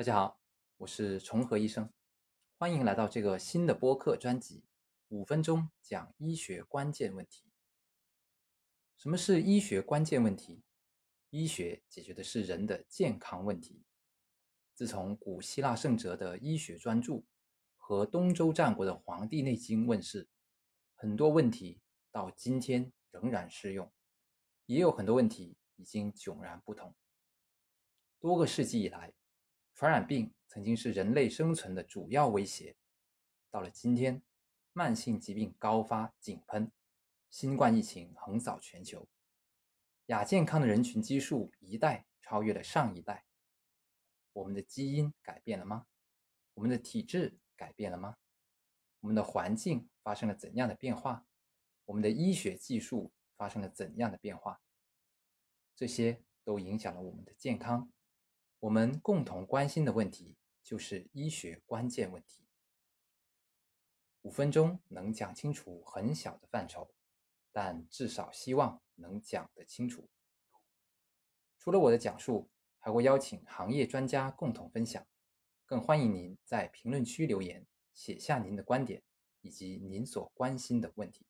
大家好，我是重和医生，欢迎来到这个新的播客专辑，五分钟讲医学关键问题。什么是医学关键问题？医学解决的是人的健康问题。自从古希腊圣哲的医学专著和东周战国的《黄帝内经》问世，很多问题到今天仍然适用，也有很多问题已经迥然不同。多个世纪以来，传染病曾经是人类生存的主要威胁，到了今天，慢性疾病高发井喷，新冠疫情横扫全球，亚健康的人群基数一代超越了上一代。我们的基因改变了吗？我们的体质改变了吗？我们的环境发生了怎样的变化？我们的医学技术发生了怎样的变化？这些都影响了我们的健康。我们共同关心的问题就是医学关键问题。五分钟能讲清楚很小的范畴，但至少希望能讲得清楚。除了我的讲述，还会邀请行业专家共同分享。更欢迎您在评论区留言，写下您的观点以及您所关心的问题。